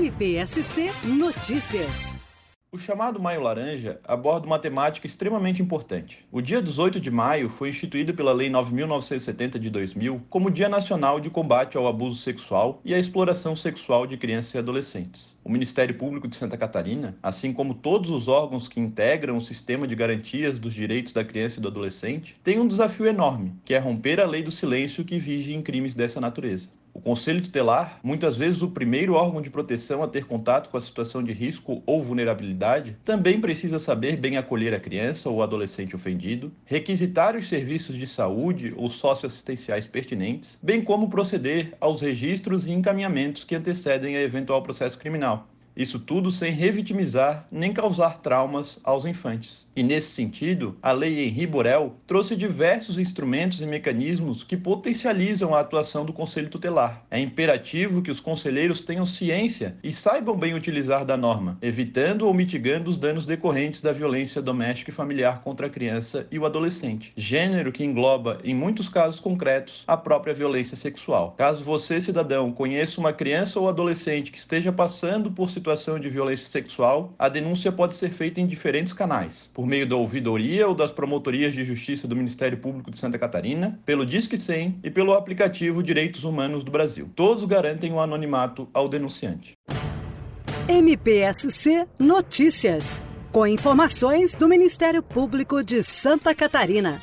MPSC Notícias. O chamado Maio Laranja aborda uma temática extremamente importante. O dia 18 de maio foi instituído pela Lei 9.970 de 2000 como Dia Nacional de Combate ao Abuso Sexual e à Exploração Sexual de Crianças e Adolescentes. O Ministério Público de Santa Catarina, assim como todos os órgãos que integram o sistema de garantias dos direitos da criança e do adolescente, tem um desafio enorme, que é romper a lei do silêncio que vige em crimes dessa natureza. O Conselho Tutelar, muitas vezes o primeiro órgão de proteção a ter contato com a situação de risco ou vulnerabilidade, também precisa saber bem acolher a criança ou adolescente ofendido, requisitar os serviços de saúde ou socioassistenciais pertinentes, bem como proceder aos registros e encaminhamentos que antecedem a eventual processo criminal. Isso tudo sem revitimizar nem causar traumas aos infantes. E nesse sentido, a Lei Henri Borel trouxe diversos instrumentos e mecanismos que potencializam a atuação do Conselho Tutelar. É imperativo que os conselheiros tenham ciência e saibam bem utilizar da norma, evitando ou mitigando os danos decorrentes da violência doméstica e familiar contra a criança e o adolescente, gênero que engloba, em muitos casos concretos, a própria violência sexual. Caso você, cidadão, conheça uma criança ou adolescente que esteja passando por situação situação de violência sexual, a denúncia pode ser feita em diferentes canais, por meio da ouvidoria ou das promotorias de justiça do Ministério Público de Santa Catarina, pelo Disque 100 e pelo aplicativo Direitos Humanos do Brasil. Todos garantem o anonimato ao denunciante. MPSC Notícias, com informações do Ministério Público de Santa Catarina.